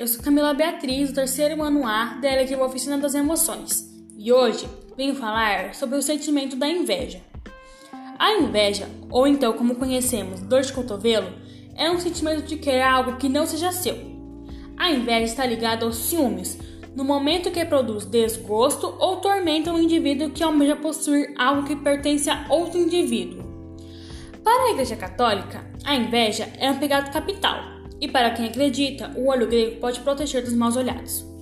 eu sou Camila Beatriz, do terceiro ano A da Eletiva Oficina das Emoções, e hoje venho falar sobre o sentimento da inveja. A inveja, ou então como conhecemos, dor de cotovelo, é um sentimento de querer algo que não seja seu. A inveja está ligada aos ciúmes, no momento que produz desgosto ou tormenta um indivíduo que almeja possuir algo que pertence a outro indivíduo. Para a Igreja Católica, a inveja é um pecado capital e para quem acredita, o olho grego pode proteger dos maus olhados.